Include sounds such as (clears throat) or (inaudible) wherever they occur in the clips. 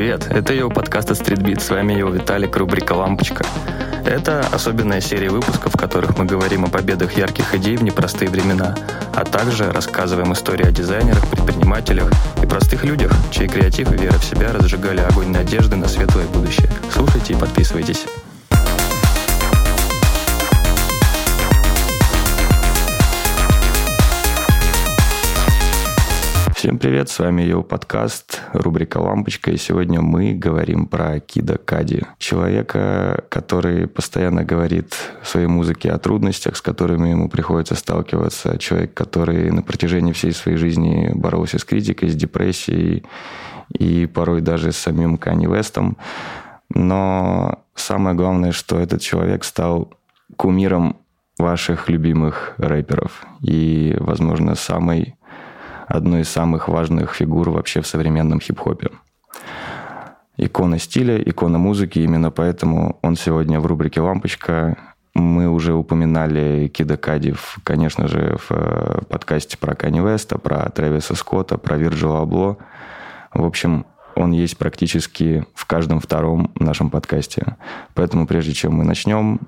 привет! Это его подкаст от. С вами его Виталик, рубрика «Лампочка». Это особенная серия выпусков, в которых мы говорим о победах ярких идей в непростые времена, а также рассказываем истории о дизайнерах, предпринимателях и простых людях, чей креатив и вера в себя разжигали огонь надежды на светлое будущее. Слушайте и подписывайтесь. Всем привет, с вами его подкаст, рубрика «Лампочка», и сегодня мы говорим про Кида Кади, человека, который постоянно говорит в своей музыке о трудностях, с которыми ему приходится сталкиваться, человек, который на протяжении всей своей жизни боролся с критикой, с депрессией и порой даже с самим Канни Вестом. Но самое главное, что этот человек стал кумиром ваших любимых рэперов и, возможно, самой одной из самых важных фигур вообще в современном хип-хопе. Икона стиля, икона музыки, именно поэтому он сегодня в рубрике «Лампочка». Мы уже упоминали Кида Кадив, конечно же, в э, подкасте про Канни Веста, про Трэвиса Скотта, про Вирджила Абло. В общем, он есть практически в каждом втором нашем подкасте. Поэтому прежде чем мы начнем,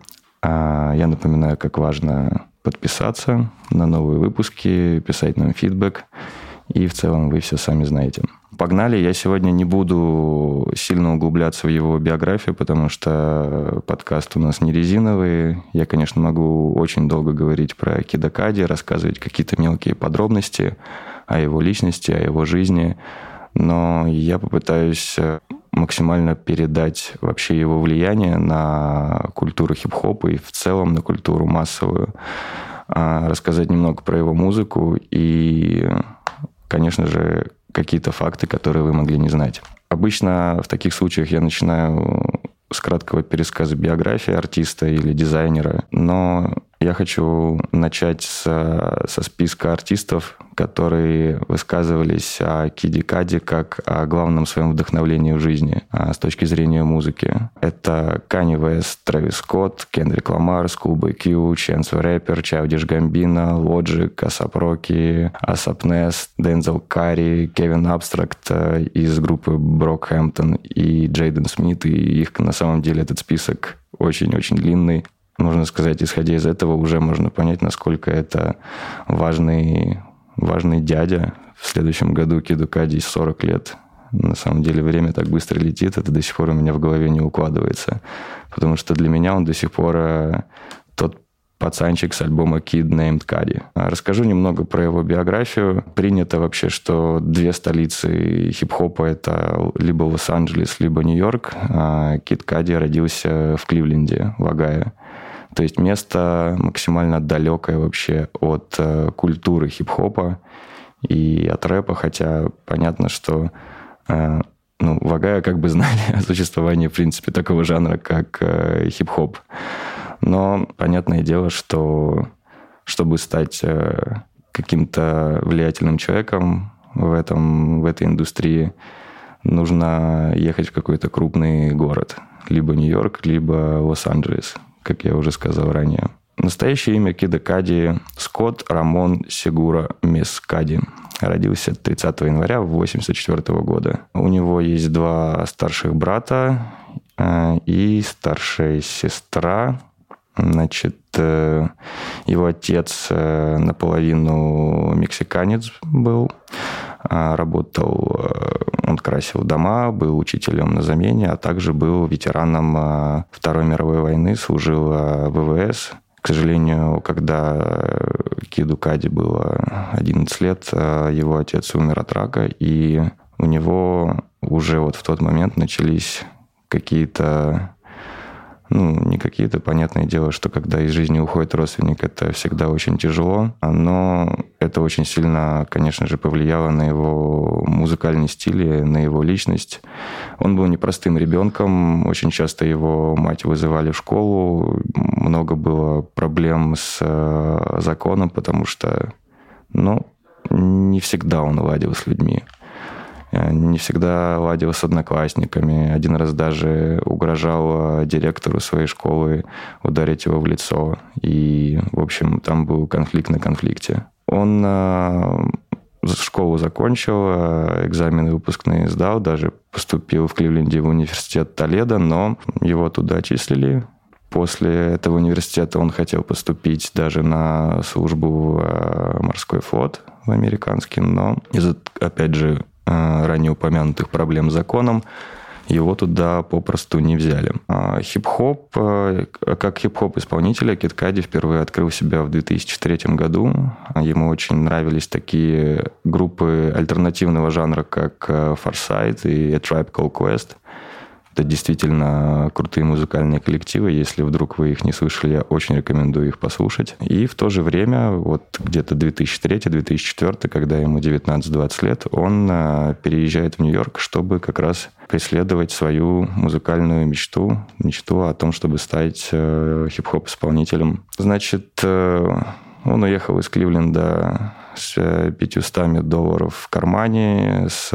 а, я напоминаю, как важно подписаться на новые выпуски, писать нам фидбэк. И в целом вы все сами знаете. Погнали. Я сегодня не буду сильно углубляться в его биографию, потому что подкаст у нас не резиновый. Я, конечно, могу очень долго говорить про Кидакади, рассказывать какие-то мелкие подробности о его личности, о его жизни. Но я попытаюсь максимально передать вообще его влияние на культуру хип-хопа и в целом на культуру массовую, а, рассказать немного про его музыку и, конечно же, какие-то факты, которые вы могли не знать. Обычно в таких случаях я начинаю с краткого пересказа биографии артиста или дизайнера, но я хочу начать со, со списка артистов, которые высказывались о Kid Cudi как о главном своем вдохновлении в жизни а, с точки зрения музыки. Это Kanye West, Travis Scott, Kendrick Lamar, ScHoolboy Q, Chance Рэпер, Childish Gambino, Logic, A$AP Rocky, A$AP Nast, Denzel Curry, Kevin Abstract из группы Brockhampton и Jaden Smith. И их на самом деле этот список очень-очень длинный можно сказать, исходя из этого уже можно понять, насколько это важный, важный дядя. В следующем году Киду Кади 40 лет. На самом деле время так быстро летит, это до сих пор у меня в голове не укладывается. Потому что для меня он до сих пор э, тот пацанчик с альбома Kid Named Cudi. Расскажу немного про его биографию. Принято вообще, что две столицы хип-хопа — это либо Лос-Анджелес, либо Нью-Йорк. А Кид Кади родился в Кливленде, в Огайо. То есть место максимально далекое вообще от э, культуры хип-хопа и от рэпа, хотя понятно, что э, ну, Вагая как бы (laughs) знали о существовании, в принципе, такого жанра, как э, хип-хоп. Но понятное дело, что чтобы стать э, каким-то влиятельным человеком в, этом, в этой индустрии, нужно ехать в какой-то крупный город. Либо Нью-Йорк, либо Лос-Анджелес как я уже сказал ранее. Настоящее имя Кида Кади – Скотт Рамон Сигура Мескади. Родился 30 января 1984 года. У него есть два старших брата э, и старшая сестра. Значит, э, его отец э, наполовину мексиканец был, работал, э, он красил дома, был учителем на замене, а также был ветераном э, Второй мировой войны, служил э, в ВВС. К сожалению, когда Киду Кади было 11 лет, его отец умер от рака, и у него уже вот в тот момент начались какие-то ну, не какие-то, понятное дело, что когда из жизни уходит родственник, это всегда очень тяжело, но это очень сильно, конечно же, повлияло на его музыкальный стиль, на его личность. Он был непростым ребенком, очень часто его мать вызывали в школу, много было проблем с э, законом, потому что, ну, не всегда он ладил с людьми. Э, не всегда ладил с одноклассниками. Один раз даже угрожал э, директору своей школы ударить его в лицо. И, в общем, там был конфликт на конфликте. Он э, школу закончил, экзамены выпускные сдал, даже поступил в Кливленде в университет Толедо, но его туда отчислили. После этого университета он хотел поступить даже на службу в морской флот, в американский, но из-за, опять же, ранее упомянутых проблем с законом его туда попросту не взяли. А хип-хоп, э, как хип-хоп исполнителя, Кит Кади впервые открыл себя в 2003 году. Ему очень нравились такие группы альтернативного жанра, как э, Farsight и A Tribe Called Quest. Это действительно крутые музыкальные коллективы. Если вдруг вы их не слышали, я очень рекомендую их послушать. И в то же время, вот где-то 2003-2004, когда ему 19-20 лет, он э, переезжает в Нью-Йорк, чтобы как раз преследовать свою музыкальную мечту, мечту о том, чтобы стать э, хип-хоп-исполнителем. Значит, э, он уехал из Кливленда с 500 долларов в кармане, с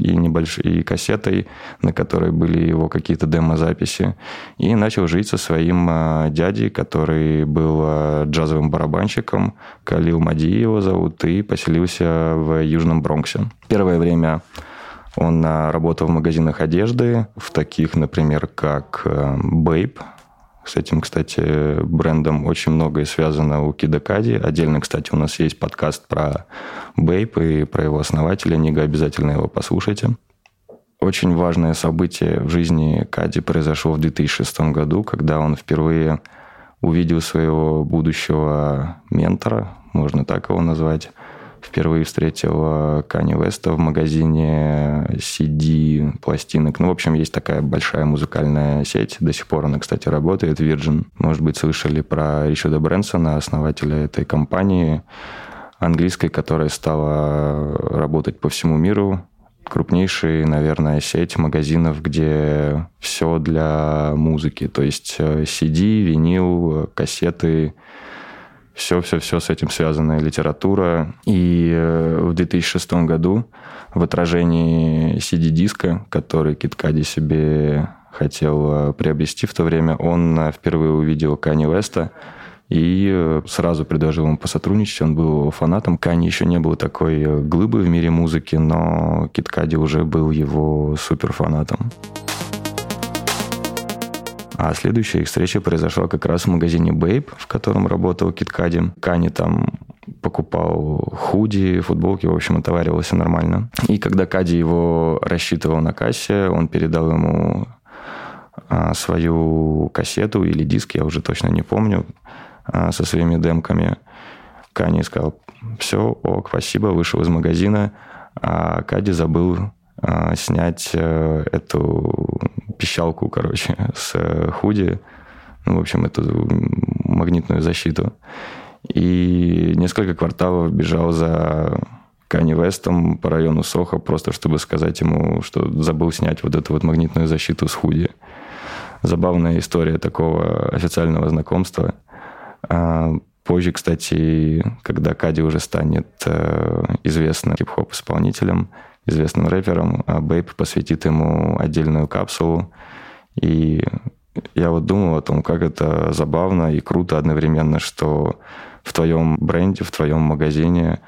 и небольшой и кассетой, на которой были его какие-то демозаписи, и начал жить со своим а, дядей, который был а, джазовым барабанщиком, Калил Мади его зовут, и поселился в Южном Бронксе. Первое время он а, работал в магазинах одежды, в таких, например, как Babe, с этим, кстати, брендом очень многое связано у Кида Кади. Отдельно, кстати, у нас есть подкаст про Бейп и про его основателя. Нига, обязательно его послушайте. Очень важное событие в жизни Кади произошло в 2006 году, когда он впервые увидел своего будущего ментора, можно так его назвать, Впервые встретил Кани Веста в магазине CD пластинок. Ну, в общем, есть такая большая музыкальная сеть. До сих пор она, кстати, работает. Virgin. Может быть, слышали про Ричарда Брэнсона, основателя этой компании английской, которая стала работать по всему миру. Крупнейшая, наверное, сеть магазинов, где все для музыки. То есть CD, винил, кассеты, все-все-все с этим связанная литература. И э, в 2006 году в отражении CD-диска, который Киткади себе хотел э, приобрести в то время, он э, впервые увидел Кани Веста и сразу предложил ему посотрудничать. Он был фанатом. Кани еще не был такой глыбы в мире музыки, но Киткади уже был его суперфанатом. А следующая их встреча произошла как раз в магазине Babe, в котором работал Киткади. Кани там покупал худи, футболки, в общем, отоваривался нормально. И когда Кади его рассчитывал на кассе, он передал ему а, свою кассету или диск, я уже точно не помню, а, со своими демками. Кани сказал, все, ок, спасибо, вышел из магазина, а Кади забыл а, снять э, эту пищалку, короче, (laughs) с э, худи, ну, в общем, эту магнитную защиту. И несколько кварталов бежал за Канни Вестом по району Соха, просто чтобы сказать ему, что забыл снять вот эту вот магнитную защиту с худи. Забавная история такого официального знакомства. А, позже, кстати, когда Кади уже станет э, известным хип-хоп исполнителем, известным рэпером, а Бейп посвятит ему отдельную капсулу. И я вот думал о том, как это забавно и круто одновременно, что в твоем бренде, в твоем магазине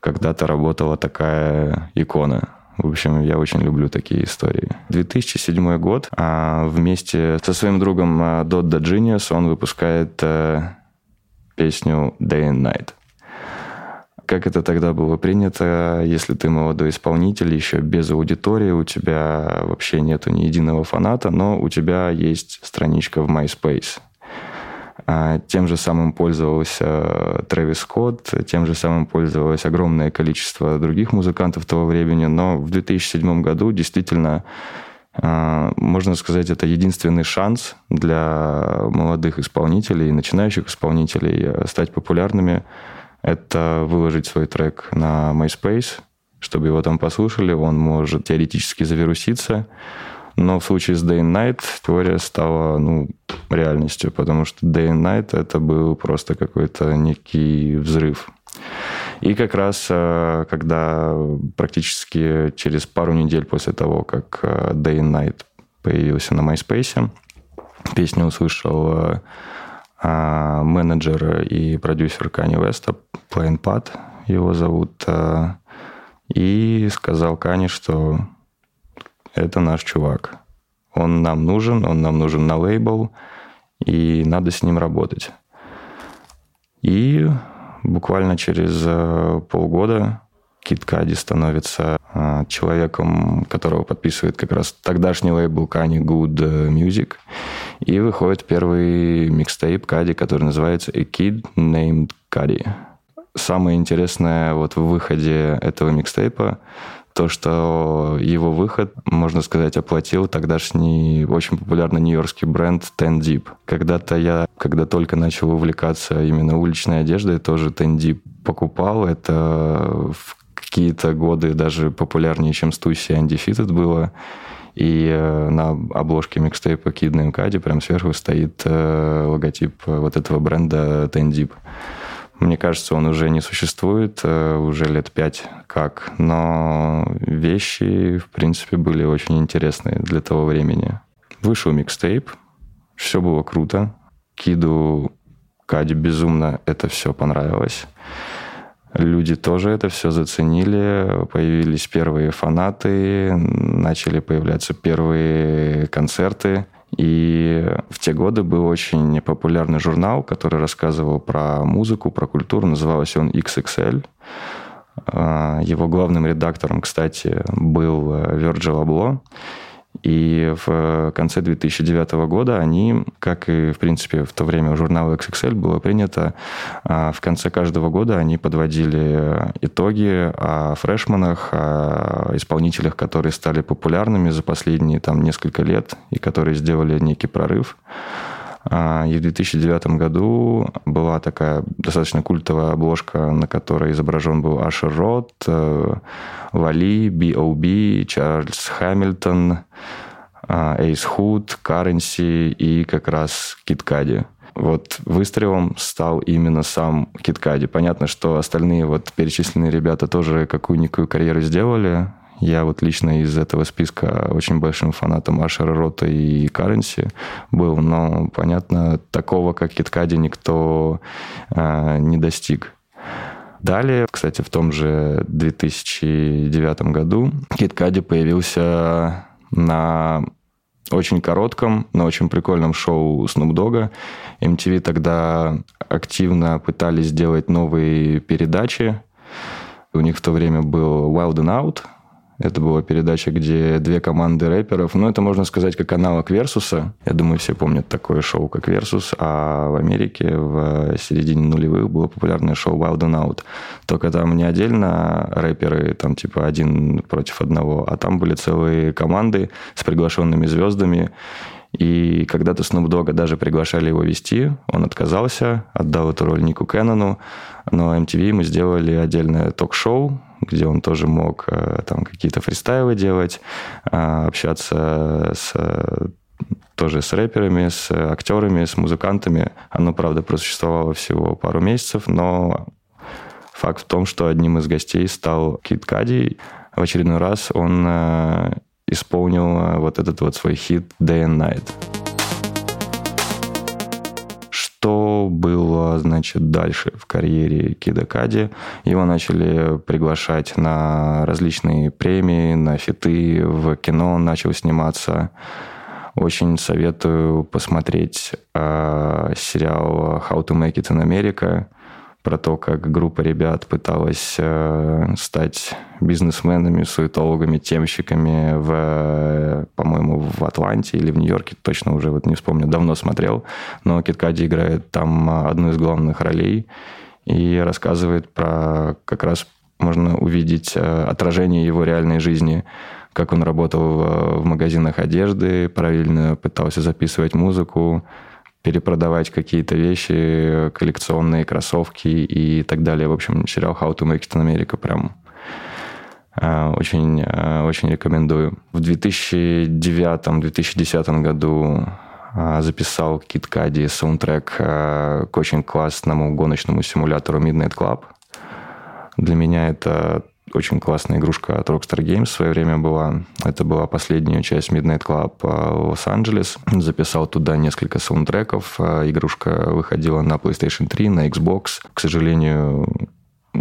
когда-то работала такая икона. В общем, я очень люблю такие истории. 2007 год. А вместе со своим другом Dodda Genius он выпускает э, песню Day and Night как это тогда было принято, если ты молодой исполнитель, еще без аудитории, у тебя вообще нету ни единого фаната, но у тебя есть страничка в MySpace. А, тем же самым пользовался Трэвис Скотт, тем же самым пользовалось огромное количество других музыкантов того времени, но в 2007 году действительно а, можно сказать, это единственный шанс для молодых исполнителей, начинающих исполнителей э, стать популярными это выложить свой трек на MySpace, чтобы его там послушали. Он может теоретически завируситься, но в случае с Day and Night теория стала ну, реальностью, потому что Day and Night это был просто какой-то некий взрыв. И как раз, э, когда практически через пару недель после того, как э, Day and Night появился на MySpace, песню услышал э, менеджер и продюсер Кани Веста, Pat, его зовут, и сказал Кане, что это наш чувак. Он нам нужен, он нам нужен на лейбл, и надо с ним работать. И буквально через э, полгода Кит Кади становится э, человеком, которого подписывает как раз тогдашний лейбл Kanye Good Music. И выходит первый микстейп Кади, который называется A Kid Named Кади. Самое интересное вот в выходе этого микстейпа то, что его выход, можно сказать, оплатил тогдашний очень популярный нью-йоркский бренд Ten Deep. Когда-то я, когда только начал увлекаться именно уличной одеждой, тоже Ten Deep покупал. Это в какие-то годы даже популярнее, чем Stussy Undefeated было. И э, на обложке микстейпа Kid Name Cudi прям сверху стоит э, логотип вот этого бренда Ten Deep. Мне кажется, он уже не существует, э, уже лет пять как, но вещи, в принципе, были очень интересные для того времени. Вышел микстейп, все было круто. Киду Каде безумно это все понравилось. Люди тоже это все заценили, появились первые фанаты, начали появляться первые концерты. И в те годы был очень популярный журнал, который рассказывал про музыку, про культуру. Назывался он XXL. А, его главным редактором, кстати, был Virgil Abloh. И в конце 2009 года они, как и, в принципе, в то время у журнала XXL было принято, а, в конце каждого года они подводили итоги о фрешманах, о исполнителях, которые стали популярными за последние там, несколько лет и которые сделали некий прорыв. А, и в 2009 году была такая достаточно культовая обложка, на которой изображен был Ашер Рот, э, Вали, B.O.B., Чарльз Хамильтон, Эйс Худ, Каренси и как раз Киткади. Вот выстрелом стал именно сам Киткади. Понятно, что остальные вот перечисленные ребята тоже какую-никакую карьеру сделали. Я вот лично из этого списка очень большим фанатом Ашера Рота и Каренси был, но, понятно, такого, как Киткади, никто э, не достиг. Далее, кстати, в том же 2009 году Киткади появился на очень коротком, но очень прикольном шоу Snoop Dogg. MTV тогда активно пытались сделать новые передачи. У них в то время был Wild and Out, это была передача, где две команды рэперов. Ну, это можно сказать как аналог Версуса. Я думаю, все помнят такое шоу, как Версус. А в Америке в середине нулевых было популярное шоу Wild and Out. Только там не отдельно рэперы, там типа один против одного, а там были целые команды с приглашенными звездами. И когда-то Snoop Dogg даже приглашали его вести, он отказался, отдал эту роль Нику Кеннону, но MTV мы сделали отдельное ток-шоу, где он тоже мог э, там какие-то фристайлы делать, э, общаться с тоже с рэперами, с актерами, с музыкантами. Оно, правда, просуществовало всего пару месяцев, но факт в том, что одним из гостей стал Кит Кади. В очередной раз он э, исполнил вот этот вот свой хит «Day and Night». Что было, значит, дальше в карьере Кида Кади? Его начали приглашать на различные премии, на фиты, в кино он начал сниматься. Очень советую посмотреть э, сериал «How to Make It in America», про то, как группа ребят пыталась э, стать бизнесменами, суетологами, темщиками в, по-моему, в Атланте или в Нью-Йорке, точно уже вот не вспомню, давно смотрел, но Кит Кади играет там одну из главных ролей и рассказывает про как раз можно увидеть э, отражение его реальной жизни, как он работал в магазинах одежды, параллельно пытался записывать музыку, перепродавать какие-то вещи, коллекционные кроссовки и так далее. В общем, сериал How to Make It in America прям э, очень, э, очень рекомендую. В 2009-2010 году э, записал Кит Кади саундтрек к очень классному гоночному симулятору Midnight Club. Для меня это очень классная игрушка от Rockstar Games в свое время была. Это была последняя часть Midnight Club Лос-Анджелес. Записал туда несколько саундтреков. Э, игрушка выходила на PlayStation 3, на Xbox. К сожалению,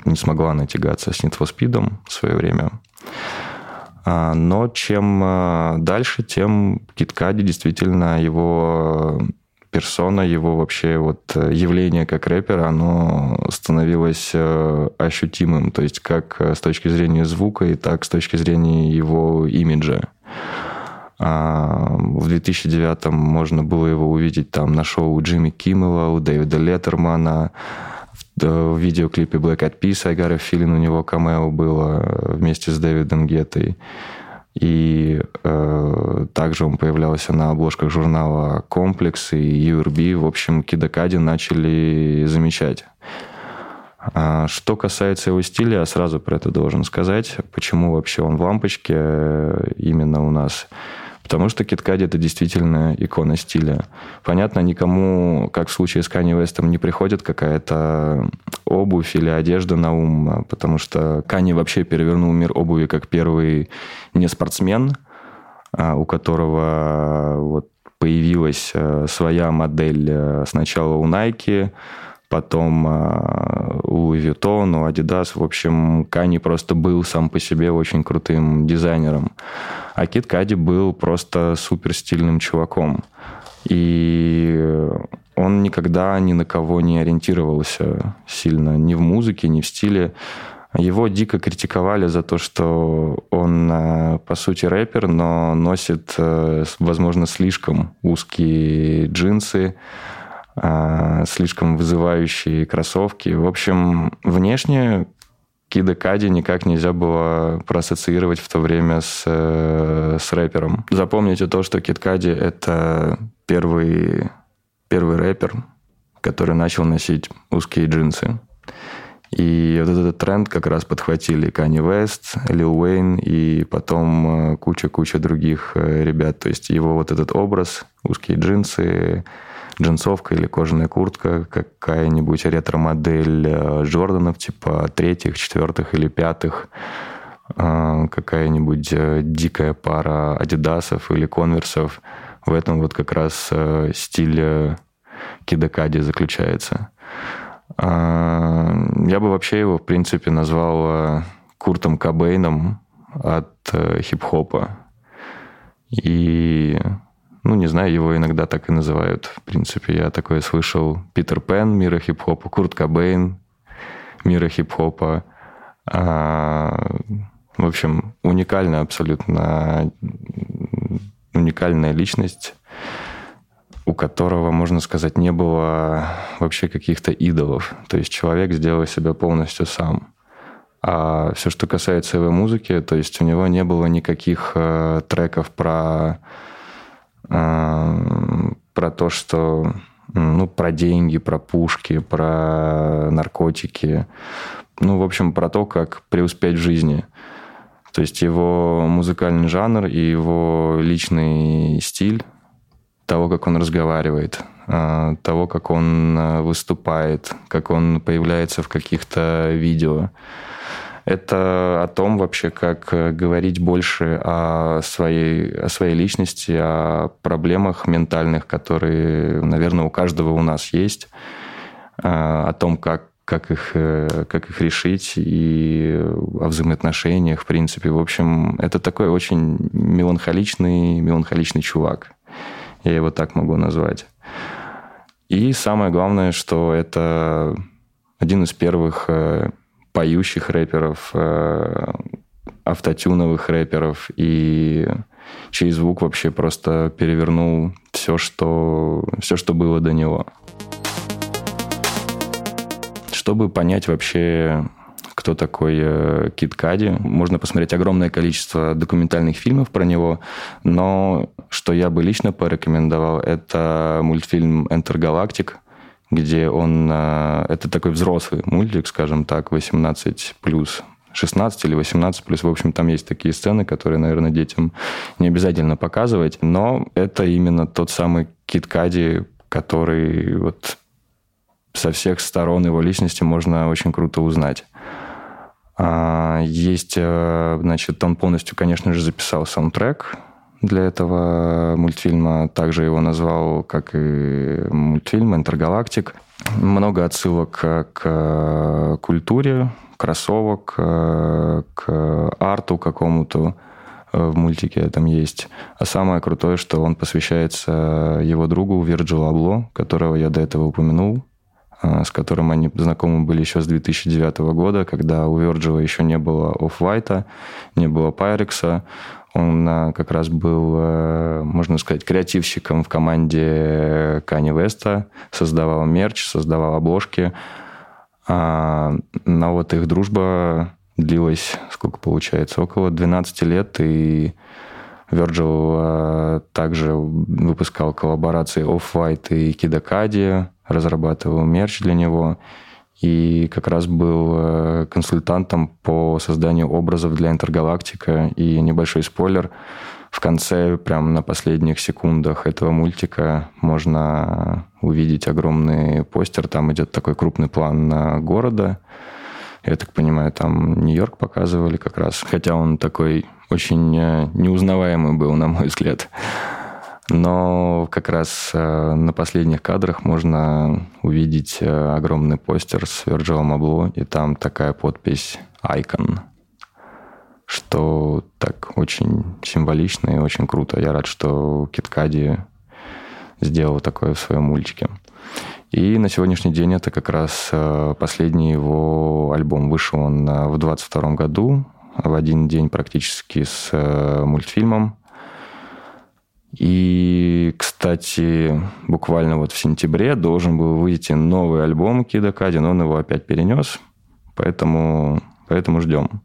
не смогла натягаться с Need for Speed в свое время. А, но чем а, дальше, тем Киткади действительно его персона, его вообще вот э, явление как рэпера, оно становилось э, ощутимым, то есть как э, с точки зрения звука и так с точки зрения его имиджа. А, в 2009 можно было его увидеть там на шоу Джимми Киммела, у Дэвида Леттермана, в видеоклипе Black Eyed Peas I Got a Feeling у него камео было вместе с Дэвидом Геттой. И э, также он появлялся на обложках журнала «Комплекс» и URB. В общем, Кидакади начали замечать. А что касается его стиля, я сразу про это должен сказать. Почему вообще он в лампочке э, именно у нас? Потому что KitKat это действительно икона стиля. Понятно, никому, как в случае с Kanye West, не приходит какая-то обувь или одежда на ум, потому что Kanye вообще перевернул мир обуви как первый не спортсмен, а у которого вот появилась э, своя модель э, сначала у Nike, потом э, у Vuitton, у Adidas. В общем, Кани просто был сам по себе очень крутым дизайнером. А Кит Кади был просто супер стильным чуваком. И он никогда ни на кого не ориентировался сильно, ни в музыке, ни в стиле. Его дико критиковали за то, что он, э, по сути, рэпер, но носит, э, возможно, слишком узкие джинсы, э, слишком вызывающие кроссовки. В общем, внешне Кида Кади никак нельзя было проассоциировать в то время с, э, с рэпером. Запомните то, что Кид Кади – это первый, первый рэпер, который начал носить узкие джинсы. И вот этот тренд как раз подхватили Kanye West, Лил Уэйн и потом э, куча-куча других э, ребят. То есть его вот этот образ, узкие джинсы, джинсовка или кожаная куртка, какая-нибудь ретро-модель э, Джорданов, типа третьих, четвертых или пятых, э, какая-нибудь э, дикая пара адидасов или конверсов. В этом вот как раз стиль кидакади заключается. Я бы вообще его, в принципе, назвал Куртом Кобейном от хип-хопа. И ну, не знаю, его иногда так и называют. В принципе, я такое слышал. Питер Пен мира хип-хопа, Курт Кобейн мира хип-хопа. А, в общем, уникальная абсолютно уникальная личность, у которого, можно сказать, не было вообще каких-то идолов. То есть человек сделал себя полностью сам. А все, что касается его музыки, то есть у него не было никаких э, треков про про то, что ну, про деньги, про пушки, про наркотики. Ну, в общем, про то, как преуспеть в жизни. То есть его музыкальный жанр и его личный стиль, того, как он разговаривает, а, того, как он а, выступает, как он появляется в каких-то видео – это о том вообще, как э, говорить больше о своей, о своей личности, о проблемах ментальных, которые, наверное, у каждого у нас есть, э, о том, как как их, э, как их решить и о взаимоотношениях, в принципе. В общем, это такой очень меланхоличный, меланхоличный чувак. Я его так могу назвать. И самое главное, что это один из первых поющих рэперов, э, автотюновых рэперов и чей звук вообще просто перевернул все, что, все, что было до него. Чтобы понять вообще, кто такой э, Кит Кади. Можно посмотреть огромное количество документальных фильмов про него, но что я бы лично порекомендовал, это мультфильм «Enter Galactic», где он... Э, это такой взрослый мультик, скажем так, 18 плюс 16 или 18 плюс. В общем, там есть такие сцены, которые, наверное, детям не обязательно показывать. Но это именно тот самый Кит Кади, который вот со всех сторон его личности можно очень круто узнать. А, есть, э, значит, он полностью, конечно же, записал саундтрек для этого мультфильма. Также его назвал, как и мультфильм «Интергалактик». Много отсылок к культуре, кроссовок, к арту какому-то в мультике там есть. А самое крутое, что он посвящается его другу Вирджилу Абло, которого я до этого упомянул. С которым они знакомы были еще с 2009 года, когда у Virgil еще не было Off-White, не было Pyrex. Он а, как раз был, э, можно сказать, креативщиком в команде Кани Веста, создавал мерч, создавал обложки. А, но вот их дружба длилась, сколько получается, около 12 лет, и Virgil также выпускал коллаборации Off-White и Kidakadi, разрабатывал мерч для него и как раз был э, консультантом по созданию образов для Интергалактика. И небольшой спойлер, в конце, прям на последних секундах этого мультика можно увидеть огромный постер. Там идет такой крупный план города. Я так понимаю, там Нью-Йорк показывали как раз. Хотя он такой очень э, неузнаваемый был, на мой взгляд. Но как раз э, на последних кадрах можно увидеть э, огромный постер с Virgil Abloh, и там такая подпись «Icon», что так очень символично и очень круто. Я рад, что Киткади сделал такое в своем мультике. И на сегодняшний день это как раз э, последний его альбом. Вышел он в 22 году, в один день практически с мультфильмом. И, кстати, буквально вот в сентябре должен был выйти новый альбом Кида Кади, но он его опять перенес, поэтому, поэтому ждем.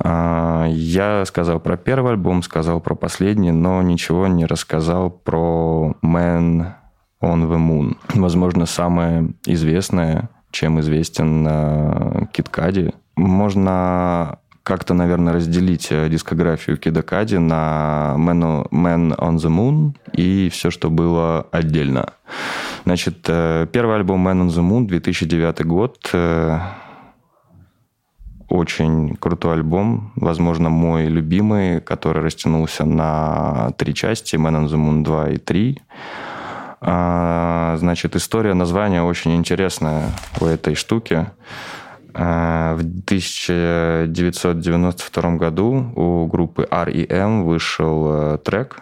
А, я сказал про первый альбом, сказал про последний, но ничего не рассказал про Man on the Moon. Возможно, самое известное, чем известен Кит Кади. Можно как-то, наверное, разделить э, дискографию Кида Кади на Man, Man on the Moon и все, что было отдельно. Значит, э, первый альбом Man on the Moon, 2009 год. Э, очень крутой альбом, возможно, мой любимый, который растянулся на три части, Man on the Moon 2 и 3. А, значит, история названия очень интересная у этой штуки. А, в 1992 году у группы R.E.M. вышел э, трек,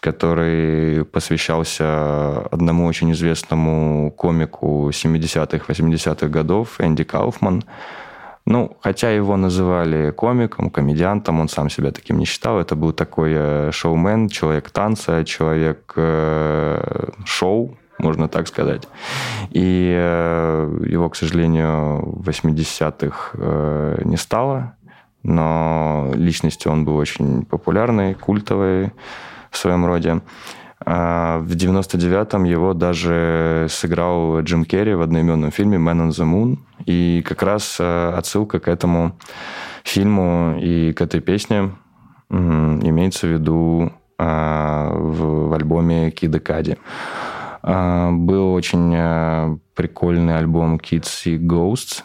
который посвящался одному очень известному комику 70-х, 80-х годов, Энди Кауфман. Ну, хотя его называли комиком, комедиантом, он сам себя таким не считал. Это был такой э, шоумен, человек танца, человек э, шоу, можно так сказать. И э, его, к сожалению, в 80-х э, не стало, но личностью он был очень популярный, культовый в своем роде. А в 99-м его даже сыграл Джим Керри в одноименном фильме «Man on the Moon». И как раз э, отсылка к этому фильму и к этой песне имеется в виду в, в альбоме «Кида Кади». А, был очень а, прикольный альбом Kids и Ghosts.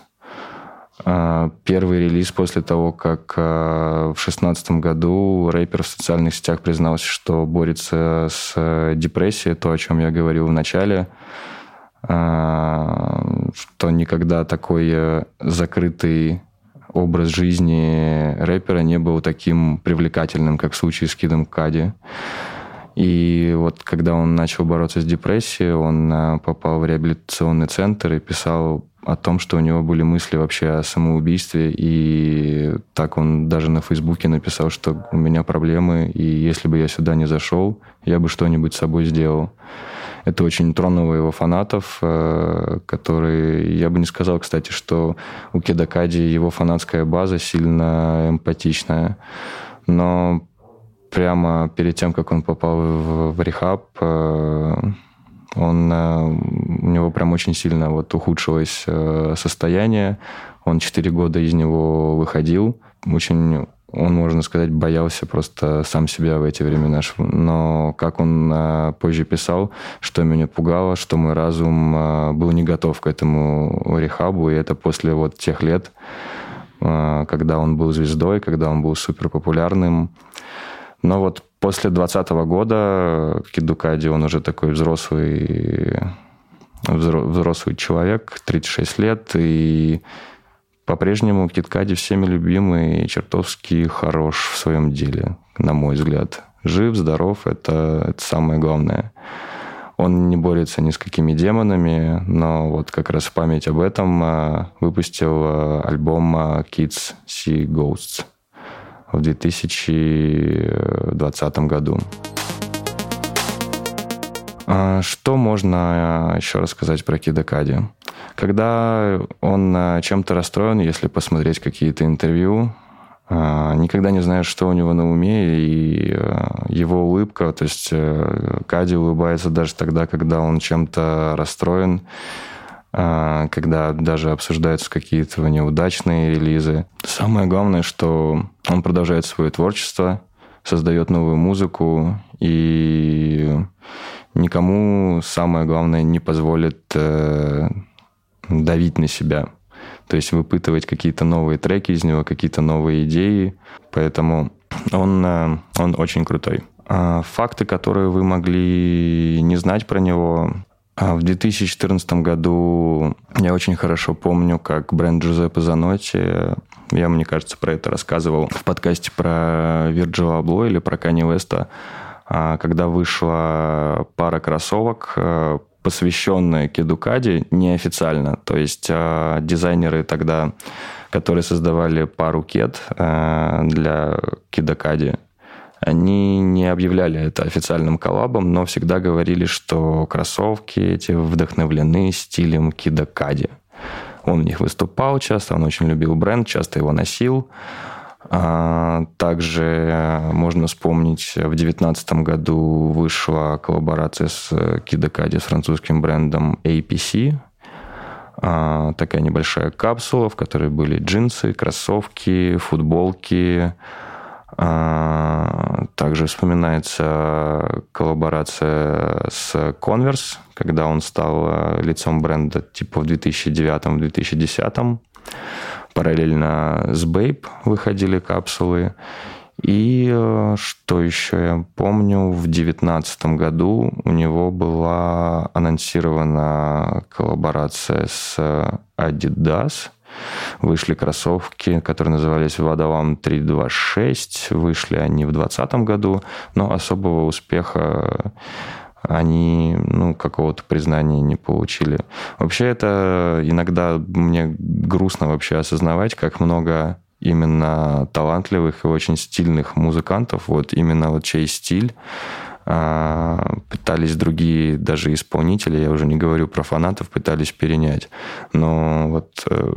А, первый релиз после того, как в шестнадцатом году рэпер в социальных сетях признался, что борется с депрессией, то, о чем я говорил в начале, что никогда такой э, закрытый образ жизни рэпера не был таким привлекательным, как в случае с Кидом Кади. И вот когда он начал бороться с депрессией, он э, попал в реабилитационный центр и писал о том, что у него были мысли вообще о самоубийстве. И так он даже на Фейсбуке написал, что у меня проблемы, и если бы я сюда не зашел, я бы что-нибудь с собой сделал. Это очень тронуло его фанатов, э, которые... Я бы не сказал, кстати, что у Кедакади его фанатская база сильно эмпатичная. Но прямо перед тем, как он попал в, в рехаб, э, он, э, у него прям очень сильно вот ухудшилось э, состояние. Он 4 года из него выходил. Очень он, можно сказать, боялся просто сам себя в эти времена. Но как он позже писал, что меня пугало, что мой разум был не готов к этому рехабу, и это после вот тех лет, когда он был звездой, когда он был супер популярным, но вот После 2020 года Кидукади, он уже такой взрослый, взрослый человек, 36 лет, и по-прежнему Киткади всеми любимый и чертовски хорош в своем деле, на мой взгляд. Жив, здоров, это, это самое главное. Он не борется ни с какими демонами, но вот как раз в память об этом а, выпустил а, альбом а, Kids See Ghosts в 2020 году. Что можно еще рассказать про Кида Кади? Когда он чем-то расстроен, если посмотреть какие-то интервью, а, никогда не знаешь, что у него на уме, и а, его улыбка, то есть э, Кади улыбается даже тогда, когда он чем-то расстроен, а, когда даже обсуждаются какие-то неудачные релизы. Самое главное, что он продолжает свое творчество, создает новую музыку, и никому, самое главное, не позволит э, давить на себя. То есть выпытывать какие-то новые треки из него, какие-то новые идеи. Поэтому он, э, он очень крутой. А факты, которые вы могли не знать про него, а в 2014 году я очень хорошо помню, как бренд Джузеппе Занотти, я, мне кажется, про это рассказывал в подкасте про Virgil Abloh или про Kanye West, а, когда вышла пара кроссовок э, посвященная Кедукаде неофициально. То есть э, дизайнеры тогда, которые создавали пару кед э, для Кедукади, они не объявляли это официальным коллабом, но всегда говорили, что кроссовки эти вдохновлены стилем Кидакади. Он в них выступал часто, он очень любил бренд, часто его носил. А, также э, можно вспомнить, в 2019 году вышла коллаборация с Kidakadi, с французским брендом APC. А, такая небольшая капсула, в которой были джинсы, кроссовки, футболки. А, также вспоминается коллаборация с Converse, когда он стал э, лицом бренда типа в 2009-2010. Параллельно с Babe выходили капсулы. И э, что еще я помню, в 2019 году у него была анонсирована коллаборация с Adidas. Вышли кроссовки, которые назывались Вадалам 326. Вышли они в 2020 году, но особого успеха они ну, какого-то признания не получили. Вообще это иногда мне грустно вообще осознавать, как много именно талантливых и очень стильных музыкантов, вот именно вот чей стиль пытались другие даже исполнители, я уже не говорю про фанатов, пытались перенять. Но вот э,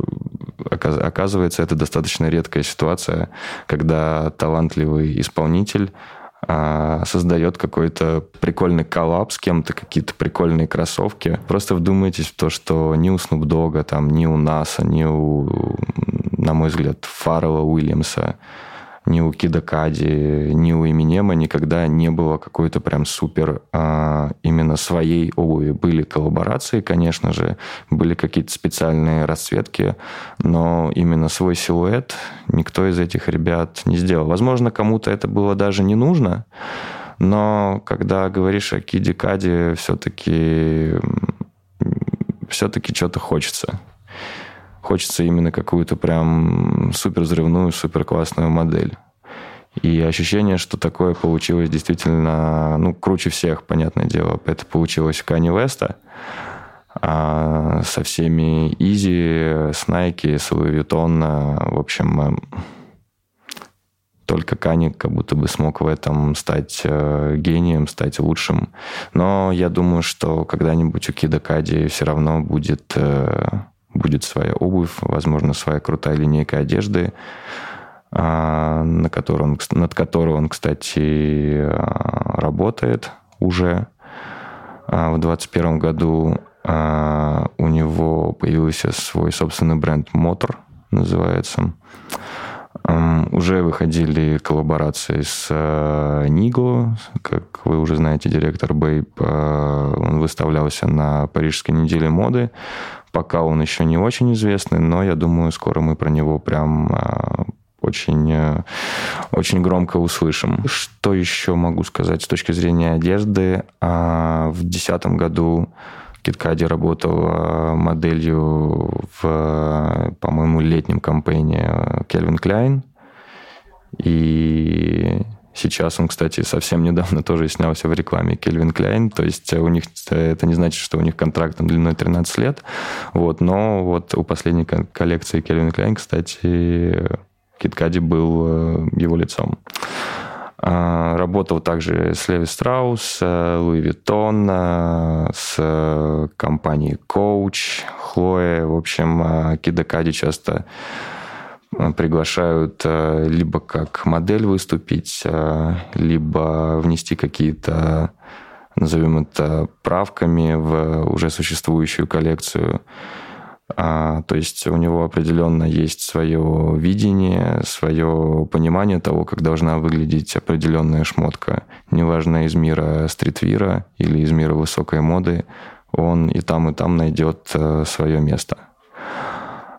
оказывается, это достаточно редкая ситуация, когда талантливый исполнитель а, создает какой-то прикольный коллап с кем-то, какие-то прикольные кроссовки. Просто вдумайтесь в то, что ни у Snoop Dogg, там, ни у Наса, ни у, на мой взгляд, Фаррелла Уильямса ни у Кида Кади, ни у Эминема никогда не было какой-то прям супер а, именно своей обуви. Были коллаборации, конечно же, были какие-то специальные расцветки, но именно свой силуэт никто из этих ребят не сделал. Возможно, кому-то это было даже не нужно, но когда говоришь о Киде все-таки все-таки что-то хочется хочется именно какую-то прям супер взрывную, супер классную модель. И ощущение, что такое получилось действительно, ну, круче всех, понятное дело. Это получилось Кани Веста. А со всеми Изи, с Nike, с Louis Vuitton, в общем, эм, только Кани как будто бы смог в этом стать э, гением, стать лучшим. Но я думаю, что когда-нибудь у Кида Кади все равно будет э, будет своя обувь, возможно, своя крутая линейка одежды, а, на которой он, над которой он, кстати, а, работает уже. А, в 2021 году у него появился свой собственный бренд «Мотор», называется. Уже выходили коллаборации с Ниго, как вы уже знаете, директор Бейб. Он выставлялся на Парижской неделе моды. Пока он еще не очень известный, но я думаю, скоро мы про него прям очень, э, очень громко услышим. Что еще могу сказать с точки зрения одежды? А, в 2010 году KitKadi работал моделью в, по-моему, летнем кампейне Calvin Klein. И Сейчас он, кстати, совсем недавно тоже снялся в рекламе Calvin Klein, то есть у них это не значит, что у них контракт длиной 13 лет, вот, но вот у последней коллекции Calvin Klein, кстати, Kid Cudi был э, его лицом. А, работал также с Levi Strauss, э, Louis Vuitton, э, с компанией Coach, Chloé. В общем, Kid Cudi часто Э, приглашают э, либо как модель выступить, э, либо внести какие-то, назовем это, правками в уже существующую коллекцию. А, то есть у него определенно есть свое видение, свое понимание того, как должна выглядеть определенная шмотка. Неважно, из мира стритвира или из мира высокой моды, он и там, и там найдет свое место.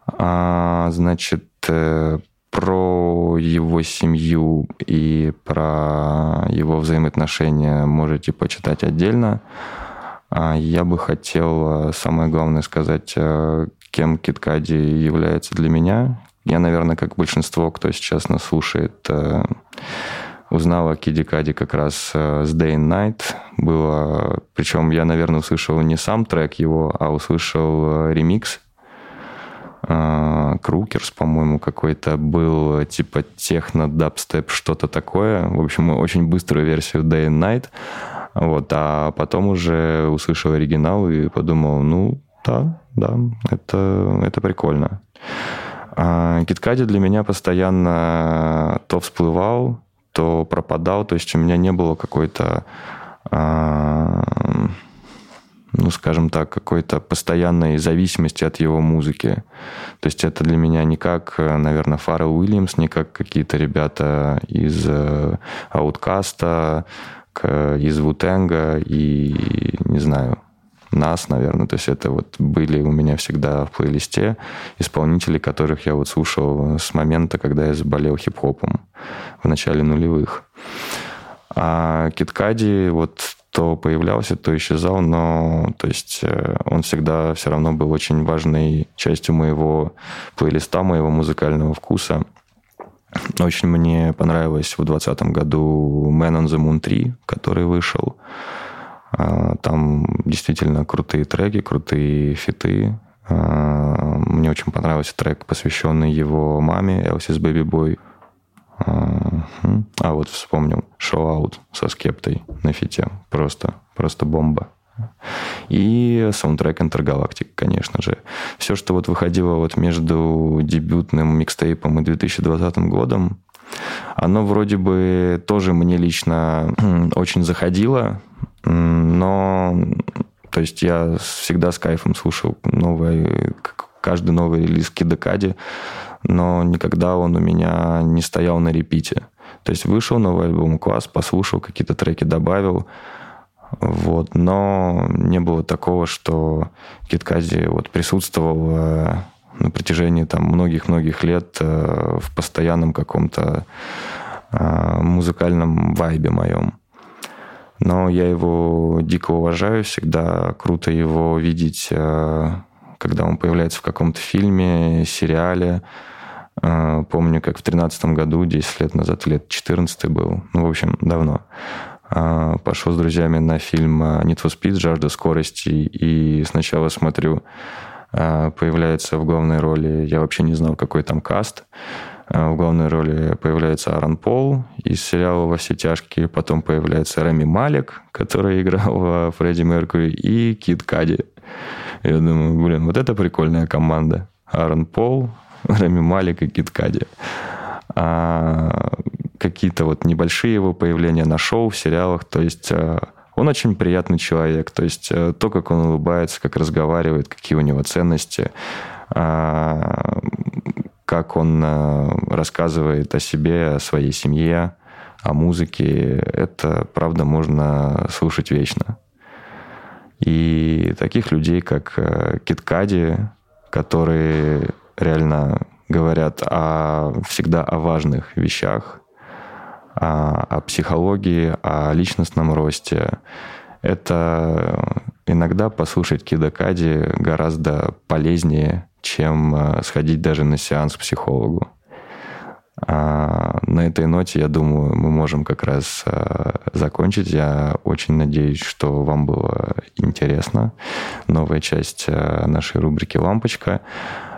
А, значит, Э, про его семью и про его взаимоотношения можете почитать отдельно. А я бы хотел э, самое главное сказать, э, кем Киткади является для меня. Я, наверное, как большинство, кто сейчас нас слушает, узнал о Киди Кади как раз с Day and Night. Было, причем я, наверное, услышал не сам трек его, а услышал ремикс а, Крукерс, по-моему, какой-то был, типа техно, дабстеп, что-то такое. В общем, очень быструю версию Day and Night. Вот, а потом уже услышал оригинал и подумал, ну, да, да, это, это прикольно. А Киткади для меня постоянно то всплывал, то пропадал, то есть у меня не было какой-то а, ну, скажем так, какой-то постоянной зависимости от его музыки. То есть это для меня не как, наверное, Фаррелл Уильямс, не как какие-то ребята из Ауткаста, из Вутенга и, не знаю, нас, наверное. То есть это вот были у меня всегда в плейлисте исполнители, которых я вот слушал с момента, когда я заболел хип-хопом в начале нулевых. А Киткади вот то появлялся, то исчезал, но то есть э, он всегда все равно был очень важной частью моего плейлиста, моего музыкального вкуса. Очень мне понравилось в 2020 году Man on the Moon 3, который вышел. А, там действительно крутые треки, крутые фиты. А, мне очень понравился трек, посвященный его маме, Elsis Baby Boy. А вот вспомнил. Out со скептой на фите. Просто, просто бомба. И саундтрек Интергалактик, конечно же. Все, что вот выходило вот между дебютным микстейпом и 2020 годом, оно вроде бы тоже мне лично (clears throat) очень заходило, но то есть я всегда с кайфом слушал новый, каждый новый релиз Кидакади, но никогда он у меня не стоял на репите. То есть вышел новый альбом, класс, послушал, какие-то треки добавил, вот, но не было такого, что Киткази вот присутствовал э, на протяжении там многих-многих лет э, в постоянном каком-то э, музыкальном вайбе моем. Но я его дико уважаю, всегда круто его видеть, когда он появляется в каком-то фильме, сериале, а, помню, как в 2013 году, 10 лет назад, лет 14 был, ну, в общем, давно, а, пошел с друзьями на фильм Need for Speed «Жажда скорости», и сначала смотрю, появляется в главной роли, я вообще не знал, какой там каст, в главной роли появляется Аарон Пол из сериала «Во все тяжкие», потом появляется Рами Малик, который (laughs) играл Фредди Меркьюри, и Кит Кади. Я думаю, блин, вот это прикольная команда. Аарон Пол, (laughs) Рами Малик и Киткади. А какие-то вот небольшие его появления на шоу, в сериалах. То есть э, он очень приятный человек. То есть э, то, как он улыбается, как разговаривает, какие у него ценности, а, как он э, рассказывает о себе, о своей семье, о музыке, это, правда, можно слушать вечно. И таких людей, как Киткади, которые реально говорят о, всегда о важных вещах, о, о психологии, о личностном росте. Это иногда послушать Кидакади гораздо полезнее, чем э, сходить даже на сеанс к психологу. А на этой ноте, я думаю, мы можем как раз э, закончить. Я очень надеюсь, что вам было интересно. Новая часть э, нашей рубрики «Лампочка».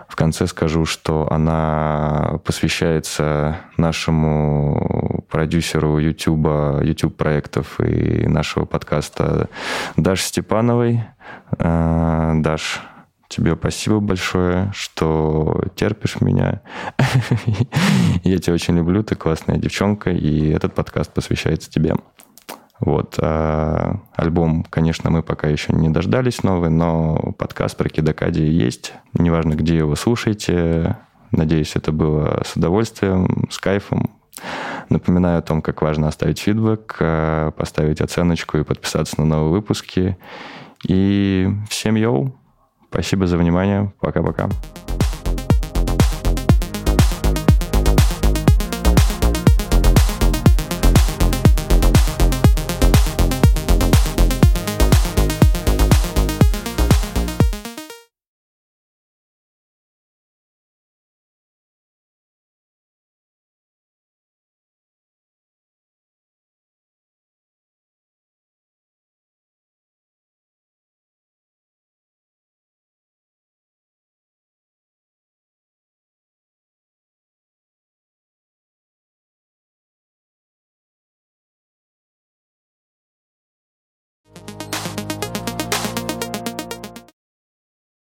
В конце скажу, что она посвящается нашему продюсеру YouTube, YouTube проектов и нашего подкаста Даш Степановой. Даш, тебе спасибо большое, что терпишь меня. (laughs) Я тебя очень люблю, ты классная девчонка, и этот подкаст посвящается тебе. Вот. А альбом, конечно, мы пока еще не дождались новый, но подкаст про Кидакади есть. Неважно, где его слушаете. Надеюсь, это было с удовольствием, с кайфом. Напоминаю о том, как важно оставить фидбэк, а, поставить оценочку и подписаться на новые выпуски. И всем йоу! Спасибо за внимание. Пока-пока.